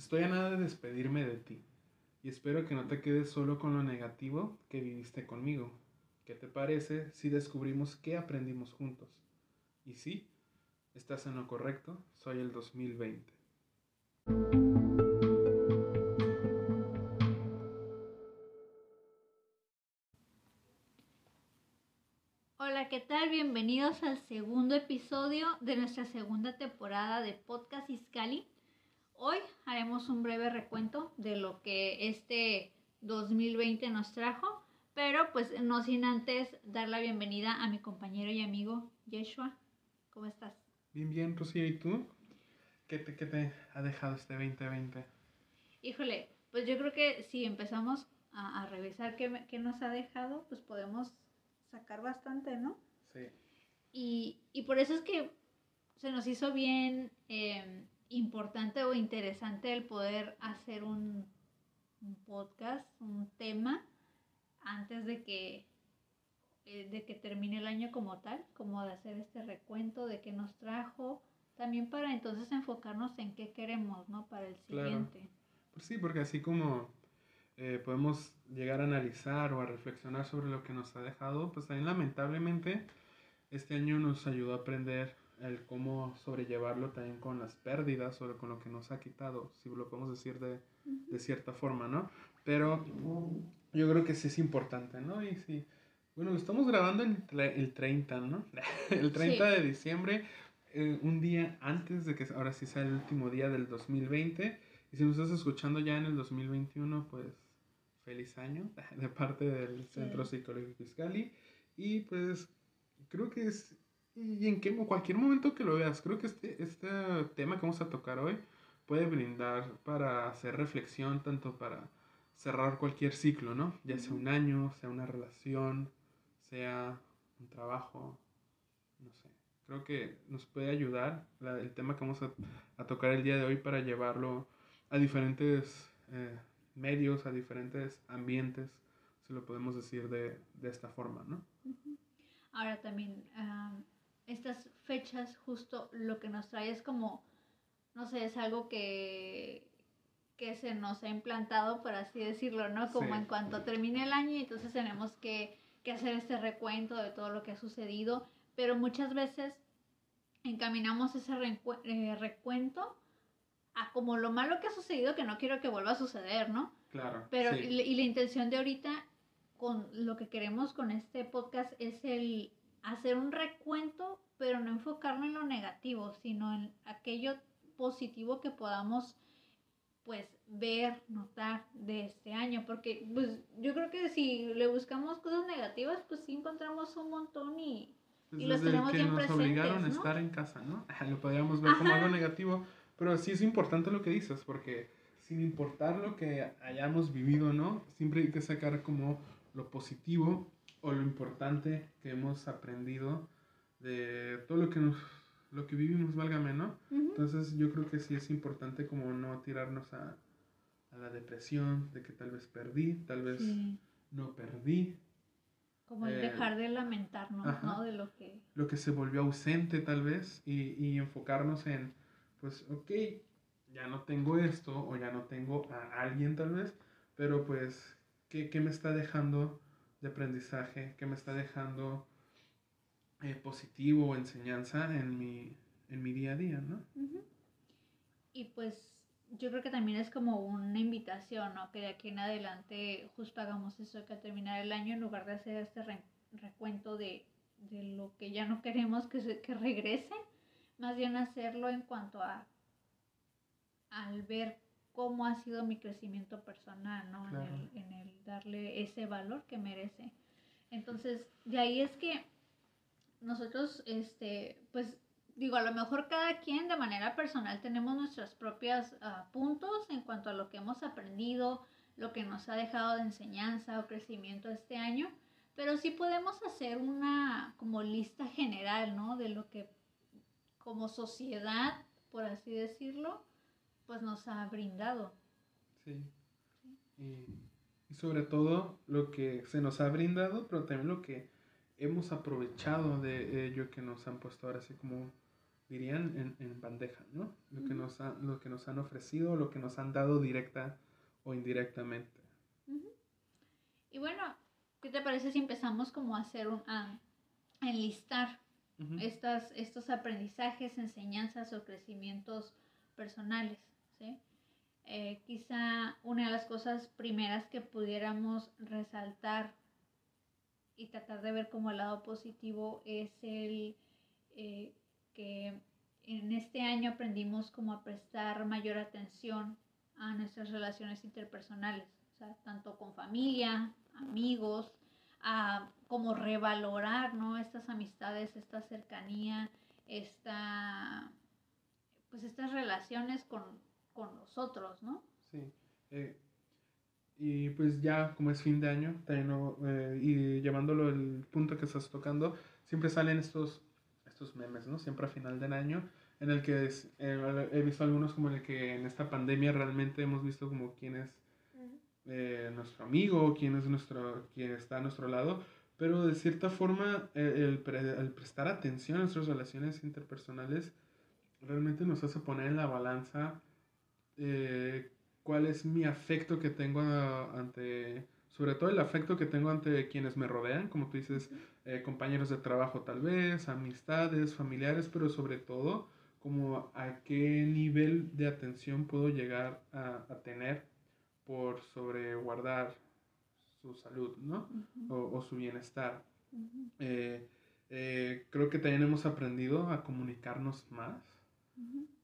Estoy a nada de despedirme de ti y espero que no te quedes solo con lo negativo que viviste conmigo. ¿Qué te parece si descubrimos qué aprendimos juntos? Y sí, estás en lo correcto, soy el 2020. Hola, ¿qué tal? Bienvenidos al segundo episodio de nuestra segunda temporada de Podcast Iscali. Hoy haremos un breve recuento de lo que este 2020 nos trajo, pero pues no sin antes dar la bienvenida a mi compañero y amigo Yeshua. ¿Cómo estás? Bien, bien, Rocío, ¿y tú? ¿Qué te, qué te ha dejado este 2020? Híjole, pues yo creo que si empezamos a, revisar qué, qué, nos ha dejado, pues podemos sacar bastante, ¿no? Sí. Y, y por eso es que se nos hizo bien eh, importante o interesante el poder hacer un, podcast, un tema, antes de que, eh, de que termine el año como tal, como de hacer este recuento de qué nos trajo, también para entonces enfocarnos en qué queremos, ¿no? Para el siguiente. Pues sí, porque así como eh, podemos llegar a analizar o a reflexionar sobre lo que nos ha dejado, pues también lamentablemente este año nos ayudó a aprender el cómo sobrellevarlo también con las pérdidas o con lo que nos ha quitado, si lo podemos decir de, de cierta forma, ¿no? Pero yo creo que sí es importante, ¿no? Y sí, bueno, estamos grabando el, el 30, ¿no? el 30 de diciembre, eh, un día antes de que ahora sí sea el último día del 2020. Y si nos estás escuchando ya en el 2021, pues feliz año de parte del Centro Psicológico Fiscali. Y pues creo que es y en qué, cualquier momento que lo veas, creo que este, este tema que vamos a tocar hoy puede brindar para hacer reflexión, tanto para cerrar cualquier ciclo, ¿no? Ya sea un año, sea una relación, sea un trabajo, no sé. Creo que nos puede ayudar el tema que vamos a, tocar el día de hoy para llevarlo a diferentes eh, medios, a diferentes ambientes, si lo podemos decir de, de esta forma, ¿no? Ahora también estas fechas justo lo que nos trae es como, no sé, es algo que, que se nos ha implantado, por así decirlo, ¿no? Como en cuanto termine el año, entonces tenemos que, que hacer este recuento de todo lo que ha sucedido, pero muchas veces encaminamos ese eh, recuento a como lo malo que ha sucedido que no quiero que vuelva a suceder, ¿no? Claro. Pero y la intención de ahorita con lo que queremos con este podcast es el hacer un recuento, pero no enfocarlo en lo negativo, sino en aquello positivo que podamos pues ver, notar de este año, porque pues yo creo que si le buscamos cosas negativas, pues sí encontramos un montón y, y los tenemos que bien nos obligaron a estar en casa, ¿no? Lo podríamos ver como algo negativo, pero sí es importante lo que dices, porque sin importar lo que hayamos vivido, ¿no? Siempre hay que sacar como lo positivo o lo importante que hemos aprendido de todo lo que nos lo que vivimos, válgame, ¿no? Entonces yo creo que sí es importante como no tirarnos a, a la depresión de que tal vez perdí, tal vez no perdí. Como el eh, dejar de lamentarnos, ¿no? De lo que... Lo que se volvió ausente tal vez y, y enfocarnos en, pues, ok, ya no tengo esto o ya no tengo a alguien tal vez, pero pues, ¿qué, qué me está dejando de aprendizaje que me está dejando eh, positivo o enseñanza en mi, en mi día a día, ¿no? Y pues yo creo que también es como una invitación, ¿no? Que de aquí en adelante justo hagamos eso, que al terminar el año, en lugar de hacer este recuento de, de, lo que ya no queremos que, se, que regrese, más bien hacerlo en cuanto a al ver cómo ha sido mi crecimiento personal, ¿no? En, el, darle ese valor que merece. Entonces, de ahí es que nosotros, este, pues, digo, a lo mejor cada quien de manera personal tenemos nuestros propios ah, puntos en cuanto a lo que hemos aprendido, lo que nos ha dejado de enseñanza o crecimiento este año, pero sí podemos hacer una como lista general, ¿no? De lo que como sociedad, por así decirlo, pues nos ha brindado. Sí. Y, sobre todo lo que se nos ha brindado, pero también lo que hemos aprovechado de ello que nos han puesto ahora así como dirían, en, en bandeja, ¿no? Lo, que nos lo que nos han ofrecido, lo que nos han dado directa o indirectamente. Y bueno, ¿qué te parece si empezamos como a hacer un, a enlistar estas, estos aprendizajes, enseñanzas o crecimientos personales, Eh, quizá una de las cosas primeras que pudiéramos resaltar y tratar de ver como el lado positivo es el eh, que en este año aprendimos como a prestar mayor atención a nuestras relaciones interpersonales, o sea, tanto con familia, amigos, a como revalorar, ¿no? Estas amistades, esta cercanía, esta, pues estas relaciones con, con nosotros, ¿no? Sí. Eh, y pues ya como es fin de año, eh, y llevándolo el punto que estás tocando, siempre salen estos, estos memes, ¿no? Siempre a final del año, en el que eh, he visto algunos como en el que en esta pandemia realmente hemos visto como quién es nuestro amigo, quién es nuestro, quién está a nuestro lado, pero de cierta forma el, prestar atención a nuestras relaciones interpersonales realmente nos hace poner en la balanza cuál es mi afecto que tengo ante, sobre todo el afecto que tengo ante quienes me rodean, como tú dices, eh, compañeros de trabajo tal vez, amistades, familiares, pero sobre todo como a qué nivel de atención puedo llegar a, tener por sobreguardar su salud, ¿no? o, su bienestar. Eh, eh, creo que también hemos aprendido a comunicarnos más.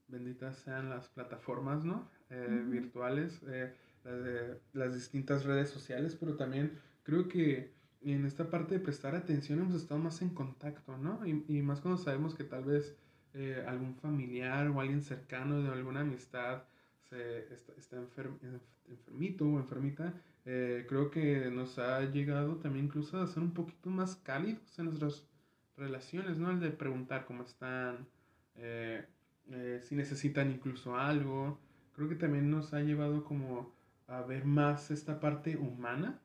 Benditas sean las plataformas, ¿no? Eh, virtuales, eh, las distintas redes sociales, pero también creo que en esta parte de prestar atención hemos estado más en contacto, ¿no? Y, y más cuando sabemos que tal vez eh, algún familiar o alguien cercano de alguna amistad se, está, está enfermito o enfermita, creo que nos ha llegado también incluso a ser un poquito más cálidos en nuestras relaciones, ¿no? El de preguntar cómo están, si necesitan incluso algo, creo que también nos ha llevado como a ver más esta parte humana,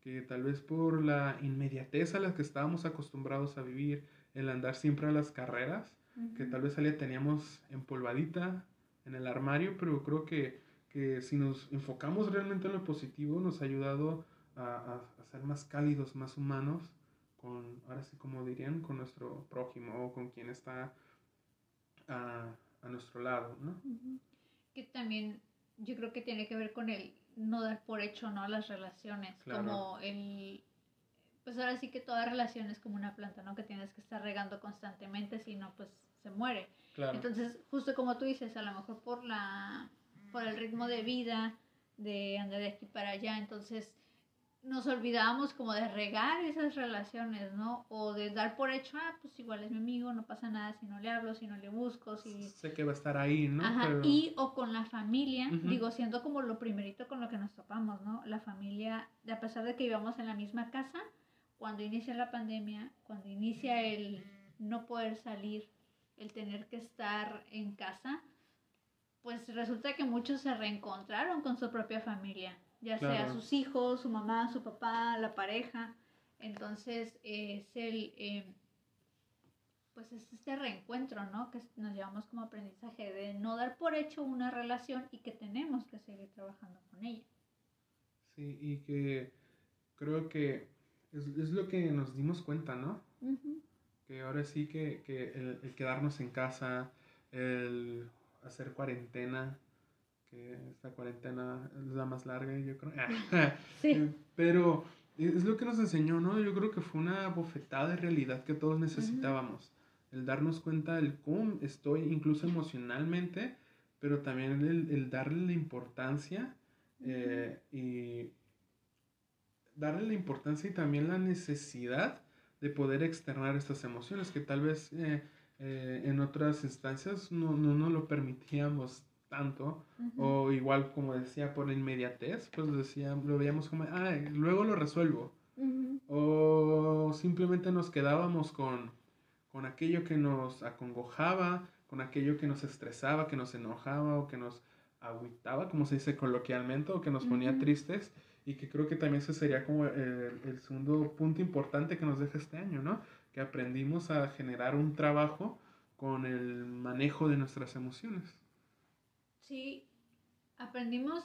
que tal vez por la inmediatez a la que estábamos acostumbrados a vivir, el andar siempre a las carreras, que tal vez ya teníamos empolvadita en el armario, pero creo que, que, si nos enfocamos realmente en lo positivo, nos ha ayudado a, a, ser más cálidos, más humanos, con, ahora sí como dirían, con nuestro prójimo o con quien está a, a nuestro lado, ¿no? que también yo creo que tiene que ver con el no dar por hecho, ¿no? Las relaciones, como el... Pues ahora sí que toda relación es como una planta, ¿no? Que tienes que estar regando constantemente, si no, pues se muere. Entonces, justo como tú dices, a lo mejor por la por el ritmo de vida, de andar de aquí para allá, entonces nos olvidábamos como de regar esas relaciones, ¿no? O de dar por hecho, ah, pues igual es mi amigo, no pasa nada si no le hablo, si no le busco, si... Sé que va a estar ahí, ¿no? Ajá, y o con la familia, digo, siendo como lo primerito con lo que nos topamos, ¿no? La familia, a pesar de que vivamos en la misma casa, cuando inicia la pandemia, cuando inicia el no poder salir, el tener que estar en casa, pues resulta que muchos se reencontraron con su propia familia ya sea sus hijos, su mamá, su papá, la pareja. Entonces es el, em, pues es este reencuentro, ¿no? Que nos llevamos como aprendizaje de no dar por hecho una relación y que tenemos que seguir trabajando con ella. Sí, y que creo que es, lo que nos dimos cuenta, ¿no? Que ahora sí que, que el quedarnos en casa, el hacer cuarentena, que esta cuarentena es la más larga, yo creo. sí. Eh, pero es lo que nos enseñó, ¿no? Yo creo que fue una bofetada de realidad que todos necesitábamos. El darnos cuenta del cómo estoy, incluso emocionalmente, pero también el, el darle la importancia eh, y darle la importancia y también la necesidad de poder externar estas emociones que tal vez eh, en otras instancias no, no nos lo permitíamos tanto, o igual como decía por la inmediatez, pues decía, lo veíamos como, ah, luego lo resuelvo. O simplemente nos quedábamos con, con aquello que nos acongojaba, con aquello que nos estresaba, que nos enojaba o que nos agüitaba, como se dice coloquialmente, o que nos ponía tristes, y que creo que también ese sería como el, el, segundo punto importante que nos deja este año, ¿no? Que aprendimos a generar un trabajo con el manejo de nuestras emociones. Sí, aprendimos,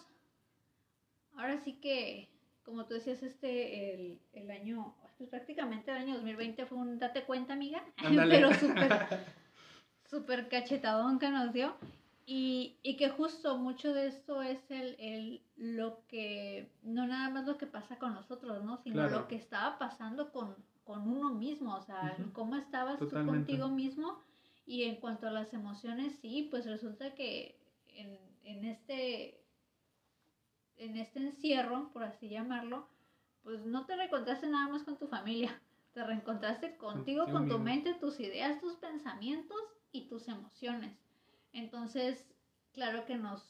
ahora sí que, como tú decías, este, el, el año, pues prácticamente el año 2020 fue un date cuenta, amiga, pero súper, súper cachetadón que nos dio. Y, y, que justo mucho de esto es el, el, lo que, no nada más lo que pasa con nosotros, ¿no? Sino lo que estaba pasando con, con uno mismo, o sea, cómo estabas tú contigo mismo. Y en cuanto a las emociones, sí, pues resulta que en, en, este, en este encierro, por así llamarlo, pues no te reencontraste nada más con tu familia, te reencontraste contigo, con tu mente, tus ideas, tus pensamientos y tus emociones. Entonces, claro que nos,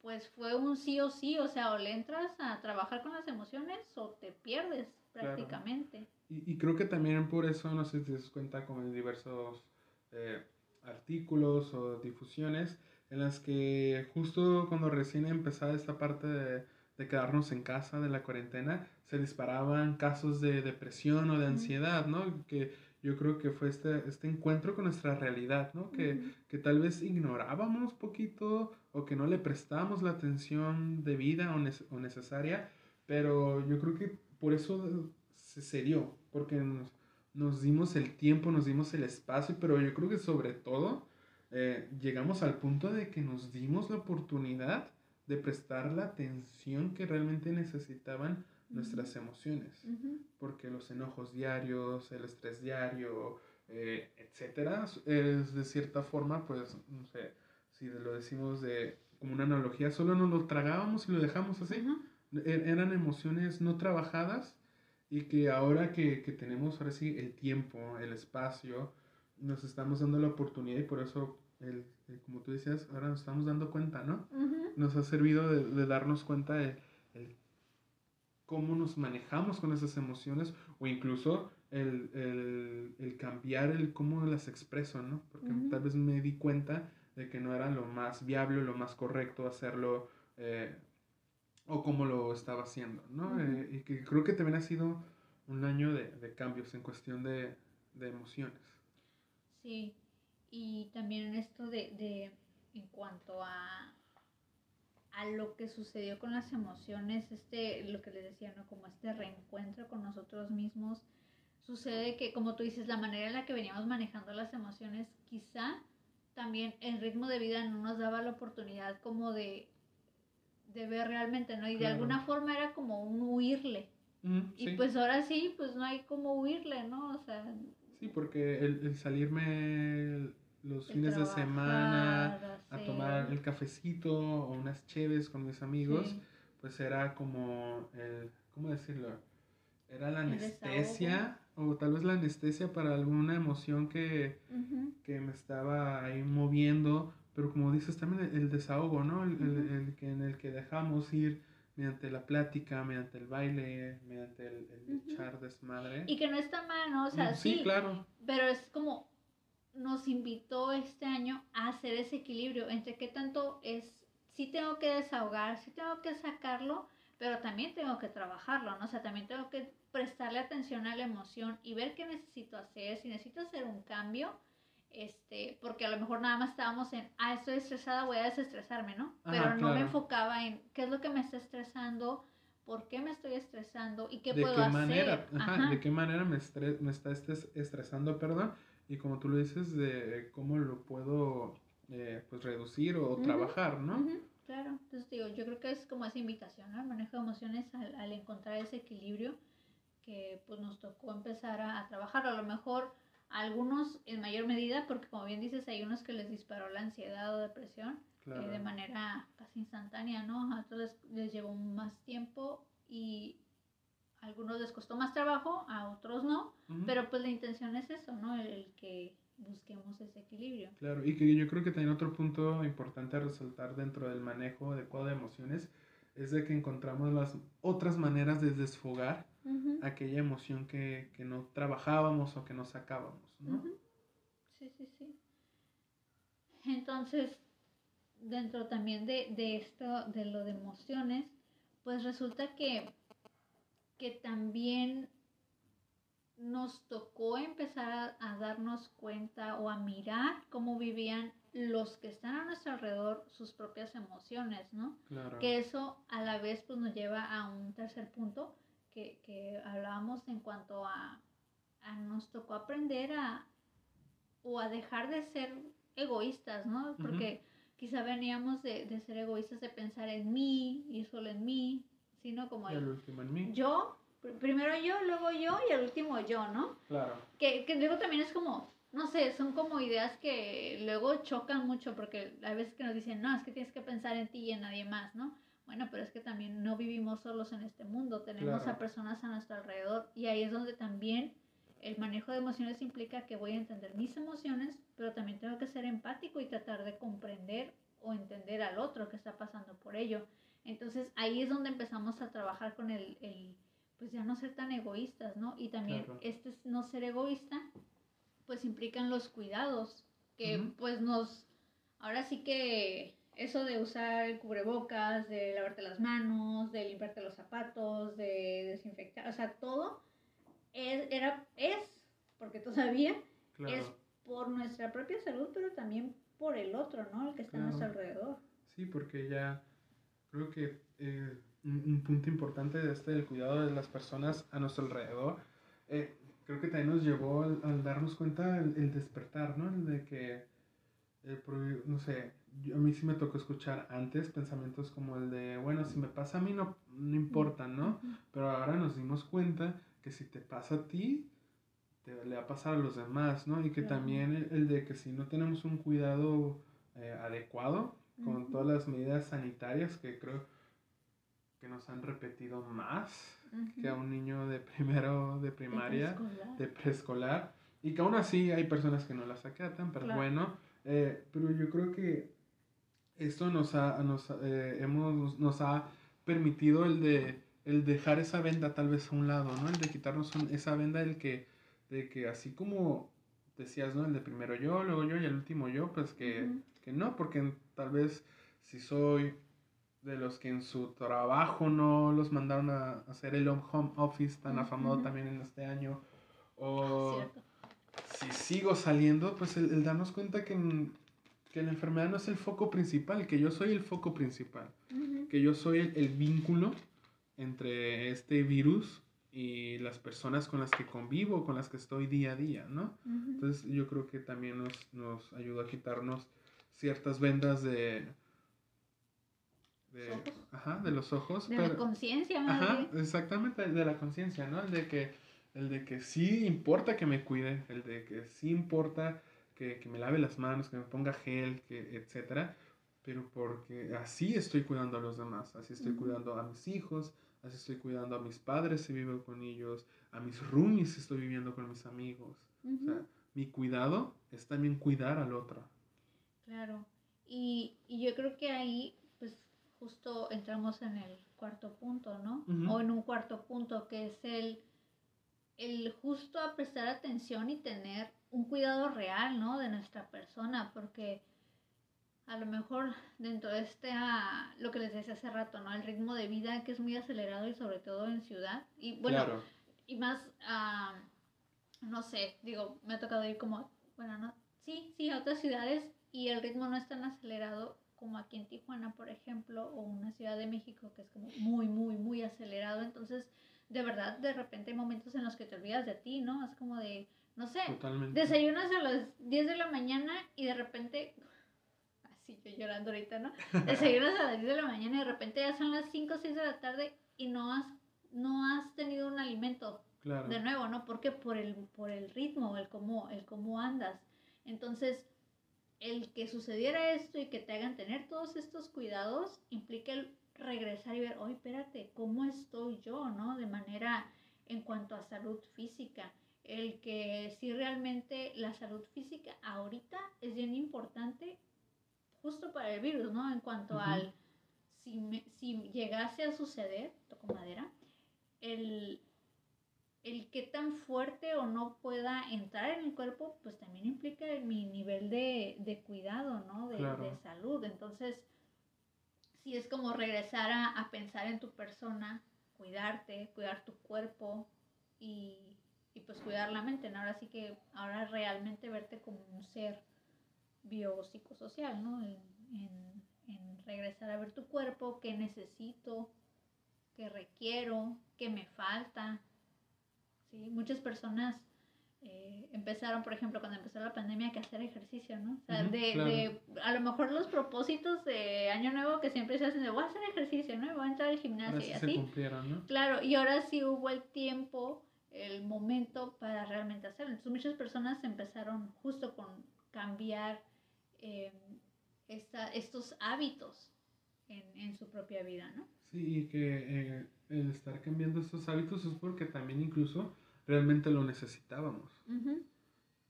pues fue un sí o sí, o sea, o le entras a trabajar con las emociones o te pierdes prácticamente. Y, y, creo que también por eso, no sé si te das cuenta, como en diversos eh, artículos o difusiones, en las que justo cuando recién empezaba esta parte de, de, quedarnos en casa, de la cuarentena, se disparaban casos de depresión o de ansiedad, ¿no? Que yo creo que fue este, este encuentro con nuestra realidad, ¿no? Que, que, tal vez ignorábamos poquito o que no le prestábamos la atención debida o, o necesaria, pero yo creo que por eso se, se dio, porque nos, nos, dimos el tiempo, nos dimos el espacio, pero yo creo que sobre todo eh, llegamos al punto de que nos dimos la oportunidad de prestar la atención que realmente necesitaban nuestras emociones, porque los enojos diarios, el estrés diario, eh, etcétera, es de cierta forma, pues, no sé, si lo decimos de como una analogía, solo nos lo tragábamos y lo dejamos así. E-, eran emociones no trabajadas y que ahora que, que, tenemos ahora sí el tiempo, el espacio, nos estamos dando la oportunidad y por eso, el, como tú decías, ahora nos estamos dando cuenta, ¿no? Nos ha servido de, de darnos cuenta de cómo nos manejamos con esas emociones o incluso el, el, el cambiar el cómo las expreso, ¿no? Porque tal vez me di cuenta de que no era lo más viable, lo más correcto hacerlo eh, o como lo estaba haciendo, ¿no? Eh, y que creo que también ha sido un año de, de cambios en cuestión de, de, emociones. Sí, y también esto de, de en cuanto a a lo que sucedió con las emociones, este, lo que les decía, ¿no? Como este reencuentro con nosotros mismos, sucede que, como tú dices, la manera en la que veníamos manejando las emociones, quizá también el ritmo de vida no nos daba la oportunidad como de, de ver realmente, ¿no? Y de alguna forma era como un huirle. y pues ahora sí, pues no hay como huirle, ¿no? O sea... Sí, porque el, el salirme los fines de semana a tomar el cafecito o unas cheves con mis amigos, pues era como el, ¿cómo decirlo? Era la anestesia o tal vez la anestesia para alguna emoción que, que me estaba ahí moviendo, pero como dices también el, desahogo, ¿no? El, el, que, en el que dejamos ir mediante la plática, mediante el baile, mediante el, echar desmadre. Y que no está mal, ¿no? O sea, sí, sí, claro. Pero es como nos invitó este año a hacer ese equilibrio entre qué tanto es, sí tengo que desahogar, sí tengo que sacarlo, pero también tengo que trabajarlo, ¿no? O sea, también tengo que prestarle atención a la emoción y ver qué necesito hacer, si necesito hacer un cambio, este, porque a lo mejor nada más estábamos en, ah, estoy estresada, voy a desestresarme, ¿no? Pero no me enfocaba en qué es lo que me está estresando, por qué me estoy estresando y qué puedo hacer. Ajá, ¿De qué manera me, me está estresando, perdón? y como tú lo dices, de cómo lo puedo eh, pues reducir o trabajar, ¿no? Claro, entonces digo, yo creo que es como esa invitación, ¿no? El manejo de emociones al, al, encontrar ese equilibrio que pues nos tocó empezar a, trabajar. A lo mejor algunos en mayor medida, porque como bien dices, hay unos que les disparó la ansiedad o depresión eh, de manera casi instantánea, ¿no? A otros les, les llevó más tiempo y algunos les costó más trabajo, a otros no, pero pues la intención es eso, ¿no? El, que busquemos ese equilibrio. Claro, y que yo creo que también otro punto importante a resaltar dentro del manejo adecuado de emociones es de que encontramos las otras maneras de desfogar aquella emoción que, que, no trabajábamos o que no sacábamos, ¿no? Sí, sí, sí. Entonces, dentro también de, de esto, de lo de emociones, pues resulta que que también nos tocó empezar a, darnos cuenta o a mirar cómo vivían los que están a nuestro alrededor sus propias emociones, ¿no? Claro. Que eso a la vez pues nos lleva a un tercer punto que, que hablábamos en cuanto a, a, nos tocó aprender a o a dejar de ser egoístas, ¿no? Porque quizá veníamos de, de, ser egoístas, de pensar en mí y solo en mí, sino como el, último en mí. Yo primero yo, luego yo y el último yo, ¿no? Claro. Que, que luego también es como, no sé, son como ideas que luego chocan mucho porque hay veces que nos dicen, no, es que tienes que pensar en ti y en nadie más, ¿no? Bueno, pero es que también no vivimos solos en este mundo, tenemos a personas a nuestro alrededor y ahí es donde también el manejo de emociones implica que voy a entender mis emociones, pero también tengo que ser empático y tratar de comprender o entender al otro que está pasando por ello. Entonces ahí es donde empezamos a trabajar con el, el pues ya no ser tan egoístas, ¿no? Y también este no ser egoísta, pues implican los cuidados, que pues nos, ahora sí que eso de usar el cubrebocas, de lavarte las manos, de limpiarte los zapatos, de desinfectar, o sea, todo es, era, es, porque todavía es por nuestra propia salud, pero también por el otro, ¿no? El que está a nuestro alrededor. Sí, porque ya creo que eh, un, punto importante de este del cuidado de las personas a nuestro alrededor. Eh, creo que también nos llevó al, darnos cuenta el, despertar, ¿no? El de que, eh, no sé, a mí sí me tocó escuchar antes pensamientos como el de, bueno, si me pasa a mí no, no importa, ¿no? Pero ahora nos dimos cuenta que si te pasa a ti, te, le va a pasar a los demás, ¿no? Y que también el, de que si no tenemos un cuidado eh, adecuado con todas las medidas sanitarias que creo que nos han repetido más que a un niño de primero de primaria, de preescolar, y que aún así hay personas que no las acatan, pero bueno, eh, pero yo creo que esto nos ha, nos, eh, hemos, nos ha permitido el de el dejar esa venda tal vez a un lado, ¿no? El de quitarnos esa venda el que, de que así como decías, ¿no? El de primero yo, luego yo y el último yo, pues que, que no, porque tal vez si soy de los que en su trabajo no los mandaron a hacer el home office tan afamado también en este año. O si sigo saliendo, pues el, darnos cuenta que, que, la enfermedad no es el foco principal, que yo soy el foco principal, que yo soy el, vínculo entre este virus y las personas con las que convivo, con las que estoy día a día, ¿no? Entonces yo creo que también nos, nos ayuda a quitarnos ciertas vendas de de, ajá, de los ojos. De la conciencia, Ajá, exactamente, de la conciencia, ¿no? De que, el de que sí importa que me cuide, el de que sí importa que, que me lave las manos, que me ponga gel, que, etcétera, pero porque así estoy cuidando a los demás, así estoy cuidando a mis hijos, así estoy cuidando a mis padres si vivo con ellos, a mis roomies si estoy viviendo con mis amigos. O sea, mi cuidado es también cuidar al otro. Claro. Y, y yo creo que ahí justo entramos en el cuarto punto, ¿no? O en un cuarto punto que es el, el justo a prestar atención y tener un cuidado real, ¿no? De nuestra persona, porque a lo mejor dentro de este, ah, lo que les decía hace rato, ¿no? El ritmo de vida que es muy acelerado y sobre todo en ciudad. Y bueno, y más, uh, no sé, digo, me ha tocado ir como, bueno, no, sí, sí, a otras ciudades y el ritmo no es tan acelerado como aquí en Tijuana, por ejemplo, o una Ciudad de México que es como muy, muy, muy acelerado. Entonces, de verdad, de repente hay momentos en los que te olvidas de ti, ¿no? Es como de, no sé, desayunas a las 10 de la mañana y de repente, así yo llorando ahorita, ¿no? Desayunas a las 10 de la mañana y de repente ya son las 5 o 6 de la tarde y no has, no has tenido un alimento. De nuevo, ¿no? Porque por el, por el ritmo, el cómo, el cómo andas. Entonces, el que sucediera esto y que te hagan tener todos estos cuidados implica el regresar y ver, oye, espérate, ¿cómo estoy yo, no? De manera en cuanto a salud física. El que si realmente la salud física ahorita es bien importante justo para el virus, ¿no? En cuanto al, si, si llegase a suceder, toco madera, el, el qué tan fuerte o no pueda entrar en el cuerpo, pues también implica mi nivel de, cuidado, ¿no? De, salud. Entonces, si es como regresar a, pensar en tu persona, cuidarte, cuidar tu cuerpo y, y pues cuidar la mente. Ahora sí que, ahora realmente verte como un ser biopsicosocial, ¿no? En, en, en regresar a ver tu cuerpo, qué necesito, qué requiero, qué me falta. ¿sí? Muchas personas eh, empezaron, por ejemplo, cuando empezó la pandemia, que hacer ejercicio, ¿no? O sea, de, claro. de, a lo mejor los propósitos de Año Nuevo que siempre se hacen de voy a hacer ejercicio, ¿no? Y Voy a entrar al gimnasio y sí se así. cumplieron, ¿no? Claro, y ahora sí hubo el tiempo, el momento para realmente hacerlo. Entonces muchas personas empezaron justo con cambiar eh, esta- estos hábitos en, en su propia vida, ¿no? Sí, y que eh, el estar cambiando estos hábitos es porque también incluso realmente lo necesitábamos.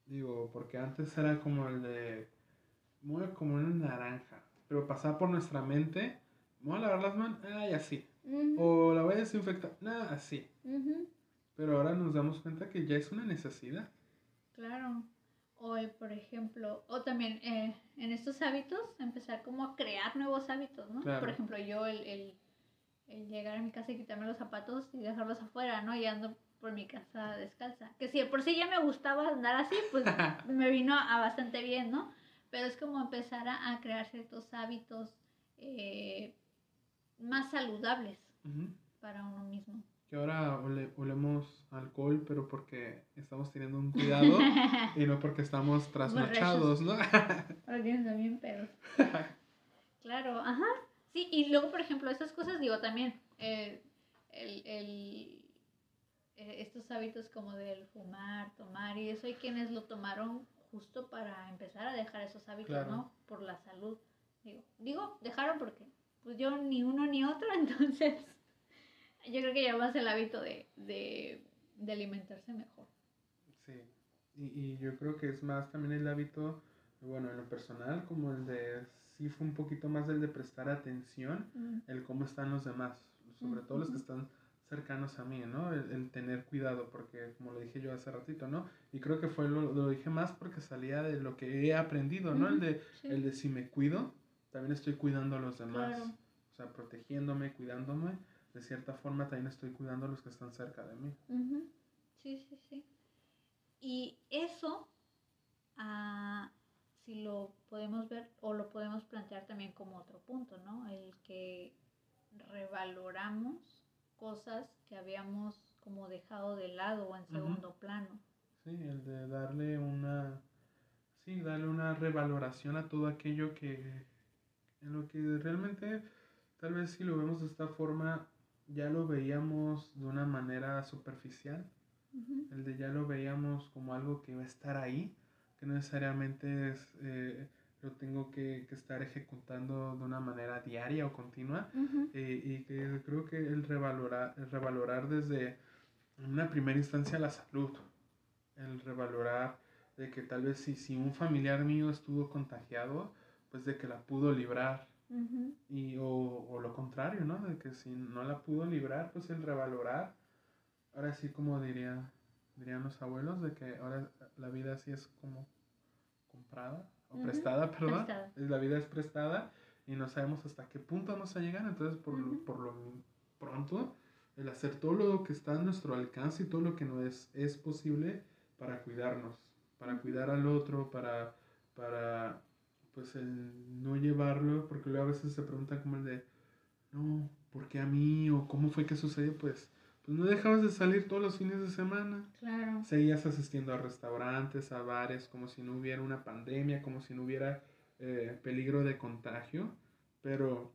Digo, porque antes era como el de, a comer una naranja, pero pasaba por nuestra mente, me voy a lavar las manos, ay, así. ujú, O la voy a desinfectar, nada, así. Pero ahora nos damos cuenta que ya es una necesidad. Claro. O, eh, por ejemplo, o también eh, en estos hábitos, empezar como a crear nuevos hábitos, ¿no? Claro. Por ejemplo, yo el, el, el llegar a mi casa y quitarme los zapatos y dejarlos afuera, ¿no? Y ando por mi casa descalza. Que si de por sí ya me gustaba andar así, pues me vino a bastante bien, ¿no? Pero es como empezar a, a crear ciertos hábitos eh, más saludables para uno mismo. Que ahora ole- olemos alcohol, pero porque estamos teniendo un cuidado y no porque estamos trasnochados, ¿no? Ahora tienen también pedos. Claro, ajá. Sí, y luego, por ejemplo, esas cosas, digo, también eh, el, el, estos hábitos como del fumar, tomar y eso, hay quienes lo tomaron justo para empezar a dejar esos hábitos, Claro. ¿no? Por la salud. Digo, digo, dejaron porque pues yo ni uno ni otro, entonces yo creo que ya más el hábito de, de, de alimentarse mejor. Sí, y, y yo creo que es más también el hábito, bueno, en lo personal, como el de, sí fue un poquito más el de prestar atención, el cómo están los demás, sobre todo los que están cercanos a mí, ¿no? El, el tener cuidado, porque como lo dije yo hace ratito, ¿no? Y creo que fue, lo, lo dije más porque salía de lo que he aprendido, ¿no? El de, sí. el de si me cuido, también estoy cuidando a los demás. Claro. O sea, protegiéndome, cuidándome, de cierta forma también estoy cuidando a los que están cerca de mí. Ujú. Sí, sí, sí. Y eso, ah, si lo podemos ver o lo podemos plantear también como otro punto, ¿no? El que revaloramos cosas que habíamos como dejado de lado o en segundo plano. Sí, el de darle una, sí, darle una revaloración a todo aquello que, en lo que realmente, tal vez si lo vemos de esta forma, ya lo veíamos de una manera superficial, el de ya lo veíamos como algo que va a estar ahí, que necesariamente es, eh, lo tengo que, que estar ejecutando de una manera diaria o continua, Ujú. eh, y que creo que el revalorar, el revalorar desde una primera instancia la salud, el revalorar de que tal vez si, si un familiar mío estuvo contagiado, pues de que la pudo librar, Ujú. y, o, o lo contrario, ¿no? De que si no la pudo librar, pues el revalorar, ahora sí como diría, dirían los abuelos, de que ahora la vida sí es como comprada, o prestada, perdón, prestada. la vida es prestada y no sabemos hasta qué punto vamos a llegar, entonces por, lo- por lo pronto, el hacer todo lo que está a nuestro alcance y todo lo que no es, es posible para cuidarnos, para cuidar al otro, para, para pues el no llevarlo, porque luego a veces se pregunta como el de, no, ¿por qué a mí? o ¿cómo fue que sucedió? Pues, pues no dejabas de salir todos los fines de semana. Claro. Seguías asistiendo a restaurantes, a bares, como si no hubiera una pandemia, como si no hubiera eh, peligro de contagio, pero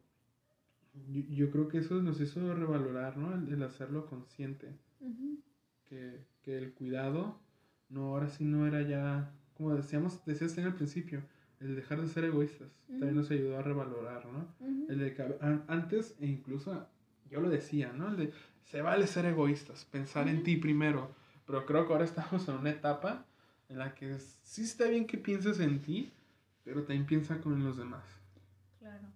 yo, yo creo que eso nos hizo revalorar, ¿no? El, el hacerlo consciente, que, que el cuidado, no, ahora sí no era ya, como decíamos, decías en el principio, el dejar de ser egoístas, también nos ayudó a revalorar, ¿no? El de que an- antes, e incluso yo lo decía, ¿no? El de se vale ser egoístas, pensar en ti primero. Pero creo que ahora estamos en una etapa en la que sí está bien que pienses en ti, pero también piensa con los demás. Claro.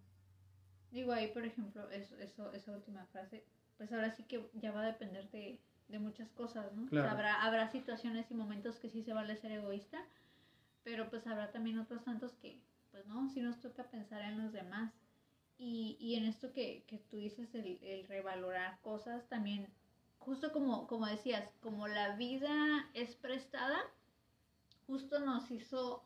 Digo ahí, por ejemplo, eso, eso, esa última frase, pues ahora sí que ya va a depender de, de muchas cosas, ¿no? O sea, Claro. habrá, habrá situaciones y momentos que sí se vale ser egoísta, pero pues habrá también otros tantos que, pues no, sí nos toca pensar en los demás. Y, y en esto que, que tú dices, el, el revalorar cosas, también justo como, como decías, como la vida es prestada, justo nos hizo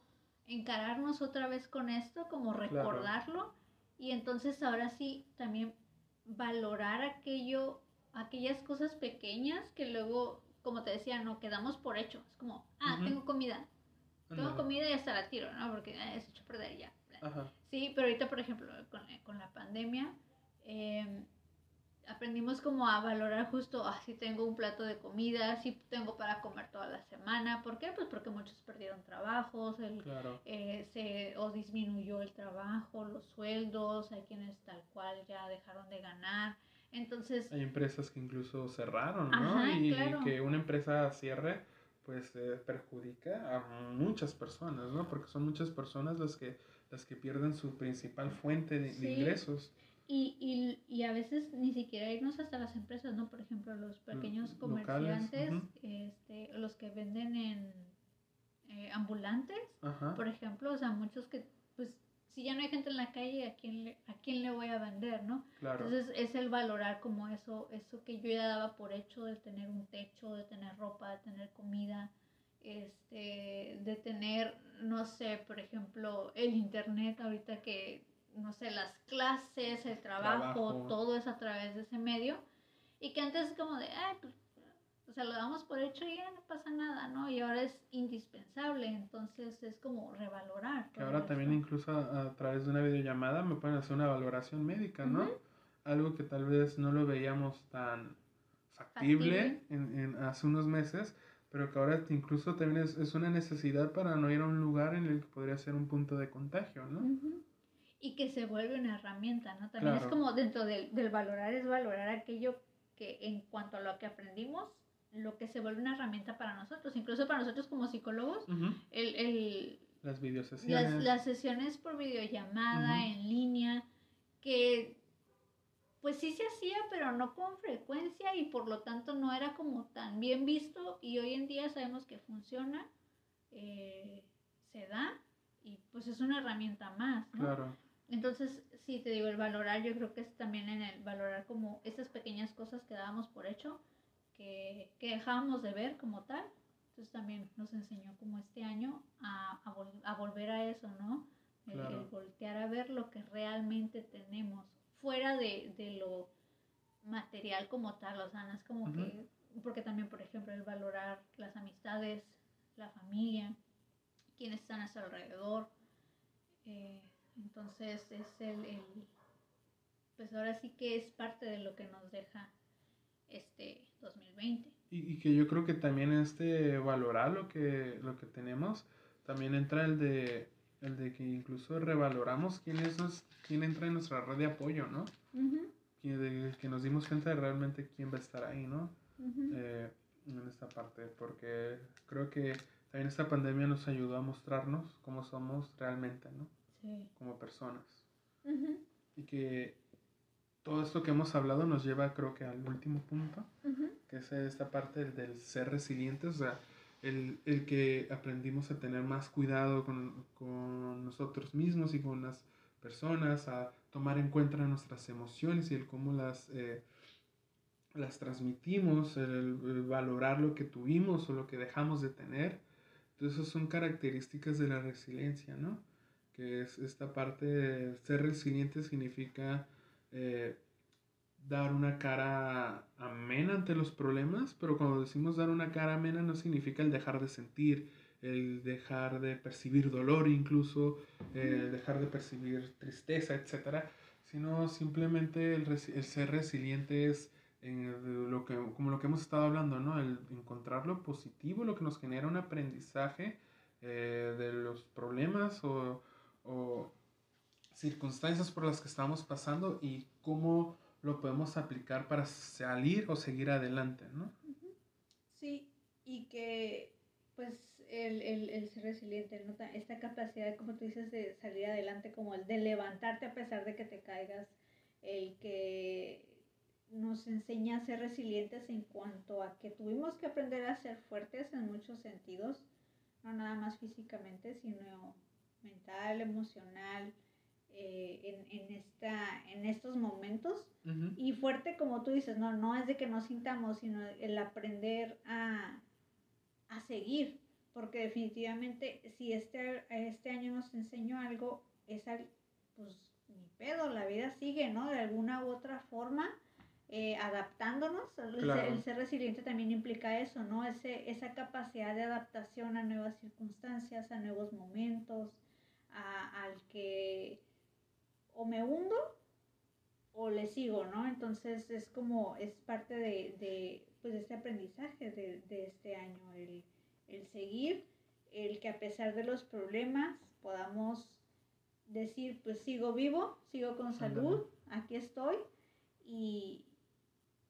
encararnos otra vez con esto, como recordarlo, y entonces ahora sí también valorar aquello, aquellas cosas pequeñas que luego, como te decía, no quedamos por hecho. Es como, ah, tengo comida. Tengo comida y hasta la tiro, ¿no? Porque ah, es hecho perder ya. Sí, pero ahorita, por ejemplo, con, con la pandemia, eh, aprendimos como a valorar justo, ah, si tengo un plato de comida, si tengo para comer toda la semana. ¿Por qué? Pues porque muchos perdieron trabajos, el, eh, se, o disminuyó el trabajo, los sueldos, hay quienes tal cual ya dejaron de ganar. Entonces... Hay empresas que incluso cerraron, ¿no? y que una empresa cierre, pues eh, perjudica a muchas personas, ¿no? Porque son muchas personas las que, las que pierden su principal fuente de, de ingresos. Y, y, y, a veces ni siquiera irnos hasta las empresas, ¿no? Por ejemplo, los pequeños comerciantes, este, los que venden en eh, ambulantes, por ejemplo, o sea, muchos que, pues, si ya no hay gente en la calle, ¿a quién le, a quién le voy a vender, no? Entonces es el valorar como eso, eso que yo ya daba por hecho de tener un techo, de tener ropa, de tener comida, este, de tener, no sé, por ejemplo, el internet ahorita que no sé, las clases, el trabajo, todo es a través de ese medio. Y que antes es como de, ay, pues, o sea, lo damos por hecho y ya no pasa nada, ¿no? Y ahora es indispensable, entonces es como revalorar. Que ahora también incluso a, través de una videollamada me pueden hacer una valoración médica, ¿no? Algo que tal vez no lo veíamos tan factible, En, en, hace unos meses, pero que ahora incluso también es, es, una necesidad para no ir a un lugar en el que podría ser un punto de contagio, ¿no? y que se vuelve una herramienta, ¿no? También es como dentro del, del, valorar, es valorar aquello que en cuanto a lo que aprendimos, lo que se vuelve una herramienta para nosotros, incluso para nosotros como psicólogos, el, el, las videosesiones. Las, las sesiones por videollamada, en línea, que pues sí se hacía, pero no con frecuencia y por lo tanto no era como tan bien visto y hoy en día sabemos que funciona, eh, se da y pues es una herramienta más, ¿no? Claro. Entonces, sí, te digo, el valorar, yo creo que es también en el valorar como estas pequeñas cosas que dábamos por hecho, que, que dejábamos de ver como tal. Entonces también nos enseñó como este año a, a, volver a eso, ¿no? El, voltear a ver lo que realmente tenemos, fuera de, de lo material como tal, o sea, no es como que, porque también, por ejemplo, el valorar las amistades, la familia, quienes están a su alrededor, eh, entonces es el, el, pues ahora sí que es parte de lo que nos deja este 2020. Y, y, que yo creo que también este valorar lo que, lo que tenemos, también entra el de, el de que incluso revaloramos quién, es quién entra en nuestra red de apoyo, ¿no? que, que nos dimos cuenta de realmente quién va a estar ahí, ¿no? eh, en esta parte, porque creo que también esta pandemia nos ayudó a mostrarnos cómo somos realmente, ¿no? como personas. Y que todo esto que hemos hablado nos lleva creo que al último punto, que es esta parte del, ser resilientes, o sea, el, el, que aprendimos a tener más cuidado con, con, nosotros mismos y con las personas, a tomar en cuenta nuestras emociones y el cómo las, eh, las transmitimos, el, valorar lo que tuvimos o lo que dejamos de tener. Entonces, esas son características de la resiliencia, ¿no? que es esta parte de ser resiliente significa eh, dar una cara amena ante los problemas, pero cuando decimos dar una cara amena no significa el dejar de sentir, el dejar de percibir dolor incluso, el dejar de percibir tristeza, etc. Sino simplemente el, el ser resiliente es en lo que, como lo que hemos estado hablando, ¿no? El encontrar lo positivo, lo que nos genera un aprendizaje eh, de los problemas o o circunstancias por las que estamos pasando y cómo lo podemos aplicar para salir o seguir adelante, ¿no? Sí, y que pues el, el, el ser resiliente, ¿no? esta capacidad, como tú dices, de salir adelante, como el de levantarte a pesar de que te caigas, el que nos enseña a ser resilientes en cuanto a que tuvimos que aprender a ser fuertes en muchos sentidos, no nada más físicamente, sino mental, emocional, eh, en, en, esta, en estos momentos. Y fuerte como tú dices, no, no es de que no sintamos, sino el aprender a, a seguir, porque definitivamente si este, este año nos enseñó algo, es al, pues ni pedo, la vida sigue, ¿no? De alguna u otra forma, eh, adaptándonos. El, ser, resiliente también implica eso, ¿no? Ese, esa capacidad de adaptación a nuevas circunstancias, a nuevos momentos, a, al que o me hundo o le sigo, ¿no? Entonces es como, es parte de, de pues, este aprendizaje de, de este año, el, el seguir, el que a pesar de los problemas podamos decir, pues sigo vivo, sigo con salud, aquí estoy y,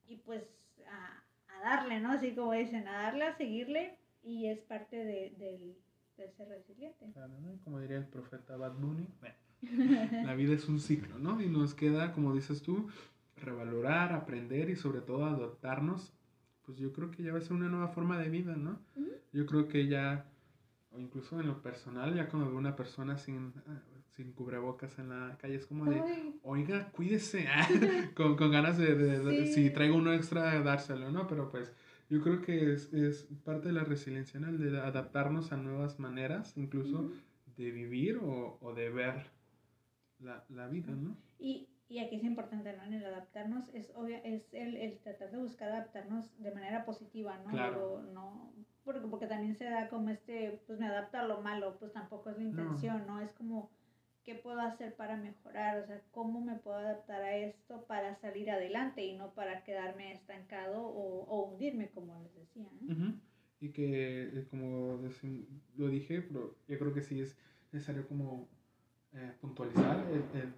y pues a, a, darle, ¿no? Así como dicen, a darle, a seguirle y es parte de, del, ser resiliente. Claro, ¿no? Como diría el profeta Bad Bunny, la vida es un ciclo, ¿no? Y nos queda, como dices tú, revalorar, aprender y sobre todo adaptarnos, pues yo creo que ya va a ser una nueva forma de vida, ¿no? Yo creo que ya, o incluso en lo personal, ya cuando veo una persona sin, sin cubrebocas en la calle, es como de, oiga, cuídese, con, con, ganas de, de, si traigo uno extra, dárselo, ¿no? Pero pues yo creo que es, es parte de la resiliencia, ¿no? de adaptarnos a nuevas maneras, incluso de vivir o, o de ver la, la, vida, ¿no? Y, y aquí es importante, ¿no? En el adaptarnos es, obvio, es el, el tratar de buscar adaptarnos de manera positiva, ¿no? Claro. no porque, porque también se da como este, pues me adapta a lo malo, pues tampoco es la intención, ¿no? Es como ¿qué puedo hacer para mejorar? O sea, ¿cómo me puedo adaptar a esto para salir adelante y no para quedarme estancado o, o hundirme, como les decía? Y que, eh, como lo dije, pero yo creo que sí es necesario como eh, puntualizar el, el,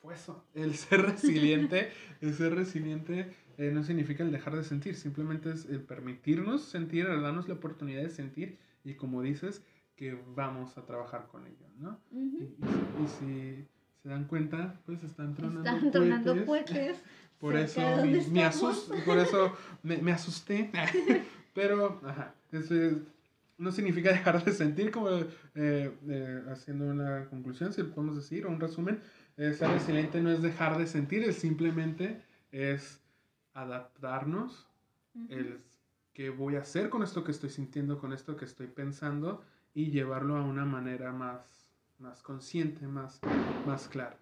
fue eso? El ser resiliente, el ser resiliente eh, no significa el dejar de sentir, simplemente es el permitirnos sentir, el darnos la oportunidad de sentir y como dices, que vamos a trabajar con ello, ¿no? y, si se dan cuenta, pues están tronando están tronando puentes. por, eso me, por eso me, asusté. Pero, ajá, eso no significa dejar de sentir, como eh, eh, haciendo una conclusión, si lo podemos decir, o un resumen. ser resiliente no es dejar de sentir, es simplemente es adaptarnos, el qué voy a hacer con esto que estoy sintiendo, con esto que estoy pensando, y llevarlo a una manera más, más consciente, más, más clara.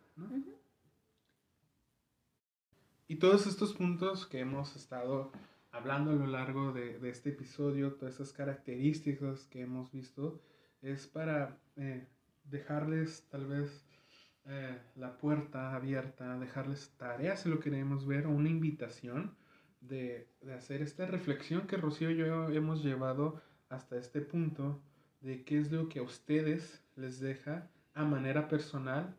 Y todos estos puntos que hemos estado hablando a lo largo de, de este episodio, todas estas características que hemos visto, es para eh, dejarles tal vez eh, la puerta abierta, dejarles tareas si lo queremos ver, una invitación de, de hacer esta reflexión que Rocío y yo hemos llevado hasta este punto de qué es lo que a ustedes les deja a manera personal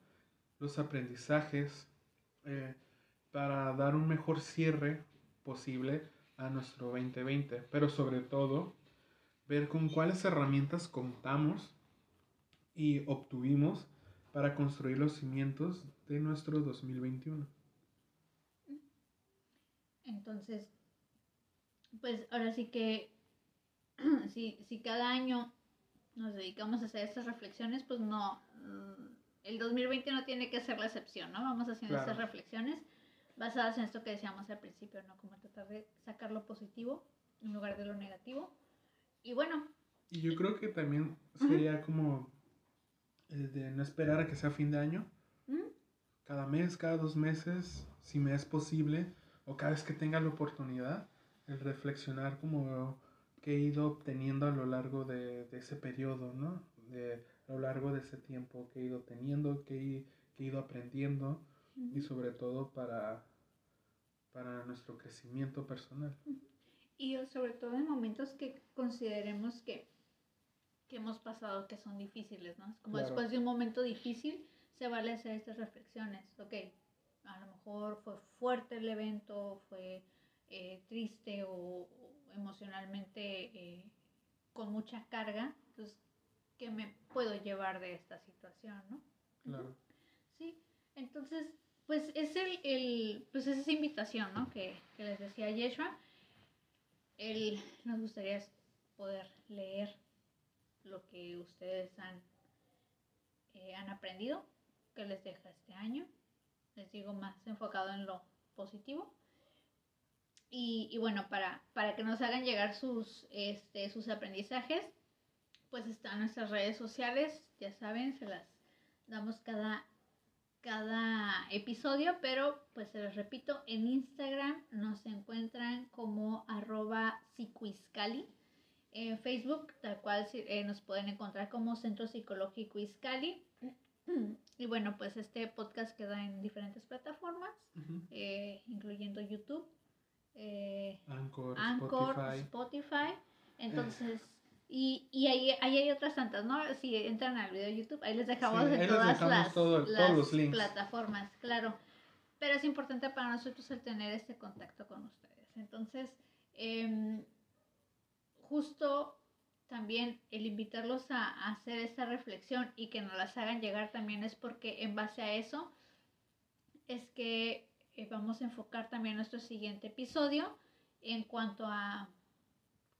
los aprendizajes eh, para dar un mejor cierre posible a nuestro 2020, pero sobre todo ver con cuáles herramientas contamos y obtuvimos para construir los cimientos de nuestro 2021. Entonces, pues ahora sí que si, si cada año nos dedicamos a hacer estas reflexiones, pues no, el 2020 no tiene que ser la excepción, ¿no? Vamos haciendo estas reflexiones basadas en esto que decíamos al principio, ¿no? Como tratar de sacar lo positivo en lugar de lo negativo. Y bueno. Y yo creo que también sería como el de no esperar a que sea fin de año. Cada mes, cada dos meses, si me es posible, o cada vez que tenga la oportunidad, el reflexionar como que he ido obteniendo a lo largo de, ese periodo, ¿no? De, a lo largo de ese tiempo que he ido teniendo, que he, ido aprendiendo y sobre todo para, para nuestro crecimiento personal. Y sobre todo en momentos que consideremos que, que hemos pasado que son difíciles, ¿no? Como después de un momento difícil se vale hacer estas reflexiones. Ok, a lo mejor fue fuerte el evento, fue eh, triste o, emocionalmente eh, con mucha carga, entonces, ¿qué me puedo llevar de esta situación, no? Claro. Sí, entonces, pues es el, el pues es esa invitación, ¿no? Que, que les decía Yeshua. El, nos gustaría poder leer lo que ustedes han, eh, han aprendido, que les deja este año. Les digo más enfocado en lo positivo. Y, y, bueno, para, para que nos hagan llegar sus, este, sus aprendizajes, pues están nuestras redes sociales, ya saben, se las damos cada, cada episodio, pero pues se los repito, en Instagram nos encuentran como arroba psicoiscali, en Facebook tal cual eh, nos pueden encontrar como Centro Psicológico Iscali. Y bueno, pues este podcast queda en diferentes plataformas, eh, incluyendo YouTube, eh, Anchor, Spotify. Entonces, y, y ahí, ahí, hay otras tantas, ¿no? Si entran al video de YouTube, ahí les dejamos en todas las, plataformas, claro. Pero es importante para nosotros el tener este contacto con ustedes. Entonces, eh, justo también el invitarlos a, hacer esta reflexión y que nos las hagan llegar también es porque en base a eso es que eh, vamos a enfocar también nuestro siguiente episodio en cuanto a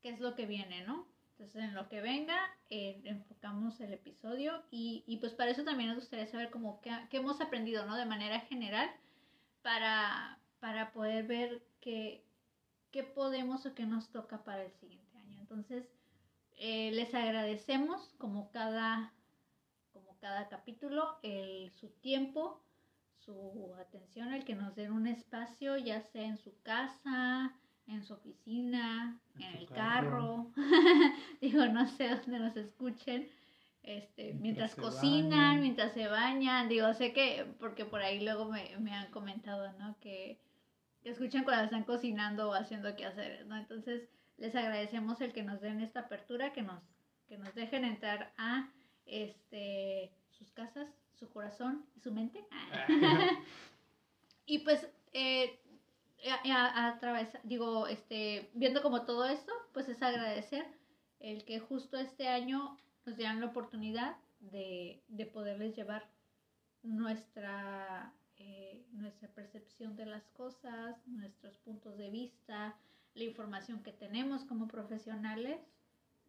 qué es lo que viene, ¿no? Entonces, en lo que venga, eh, enfocamos el episodio y, y, pues para eso también nos gustaría saber cómo qué, hemos aprendido, ¿no? De manera general, para, para poder ver qué, qué podemos o qué nos toca para el siguiente año. Entonces, eh, les agradecemos como cada, como cada capítulo el, su tiempo, su atención, el que nos den un espacio, ya sea en su casa, en su oficina, en, el carro, digo, no sé dónde nos escuchen, este, mientras, cocinan, mientras se bañan, digo, sé que, porque por ahí luego me, me han comentado, ¿no? Que, que, escuchan cuando están cocinando o haciendo qué hacer, ¿no? Entonces, les agradecemos el que nos den esta apertura, que nos, que nos dejen entrar a este, sus casas, su corazón y su mente. y pues, eh, a, a, través, digo, este, viendo como todo esto, pues es agradecer el que justo este año nos dieran la oportunidad de, de poderles llevar nuestra, eh, nuestra percepción de las cosas, nuestros puntos de vista, la información que tenemos como profesionales,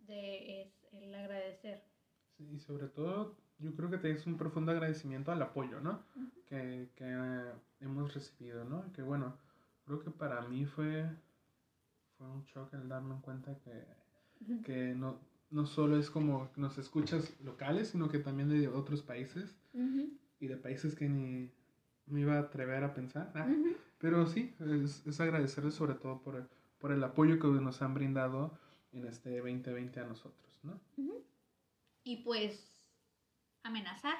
de, es el agradecer. Sí, y sobre todo yo creo que te es un profundo agradecimiento al apoyo, ¿no? que, que eh, hemos recibido, ¿no? Que bueno, creo que para mí fue, fue un shock el darme cuenta que, que no, no solo es como nos escuchas locales, sino que también de otros países y de países que ni me iba a atrever a pensar. Ah, pero sí, es, es agradecerles sobre todo por, por el apoyo que nos han brindado en este 2020 a nosotros, ¿no? Y pues amenazar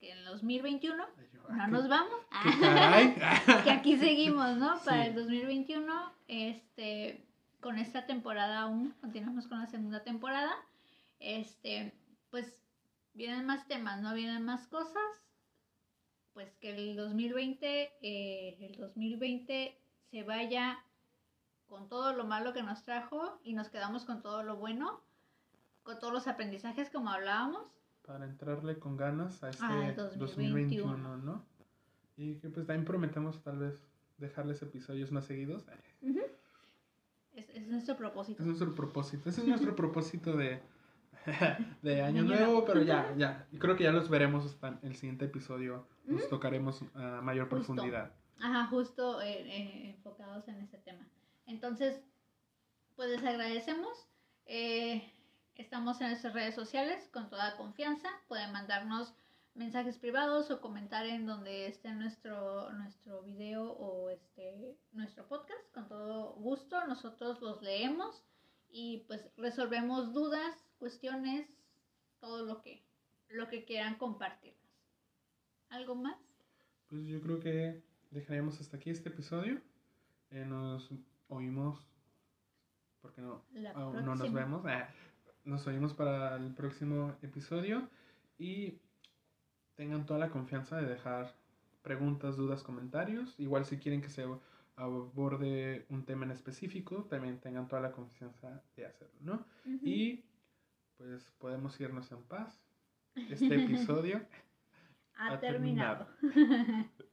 que en el 2021 no ah, nos vamos, que aquí seguimos, ¿no? Para el 2021, este, con esta temporada aún, continuamos con la segunda temporada, este, pues vienen más temas, ¿no? Vienen más cosas, pues que el 2020, eh, el 2020 se vaya con todo lo malo que nos trajo y nos quedamos con todo lo bueno, con todos los aprendizajes como hablábamos. Para entrarle con ganas a este 2021. ¿no? Y que pues también prometemos tal vez dejarles episodios más seguidos. es, nuestro propósito. Es nuestro propósito. Ese es nuestro propósito de, de año nuevo, pero ya, ya. Y creo que ya los veremos hasta el siguiente episodio. Nos tocaremos a mayor profundidad. Ajá, justo eh, eh, enfocados en ese tema. Entonces, pues les agradecemos. Eh, estamos en nuestras redes sociales con toda confianza. Pueden mandarnos mensajes privados o comentar en donde esté nuestro, nuestro video o este, nuestro podcast. Con todo gusto, nosotros los leemos y pues resolvemos dudas, cuestiones, todo lo que, lo que quieran compartirnos. ¿Algo más? Pues yo creo que dejaremos hasta aquí este episodio. Eh, nos oímos, porque no, no nos vemos, ah, nos oímos para el próximo episodio y tengan toda la confianza de dejar preguntas, dudas, comentarios. Igual si quieren que se aborde un tema en específico, también tengan toda la confianza de hacerlo, ¿no? Y pues podemos irnos en paz. Este episodio ha, terminado.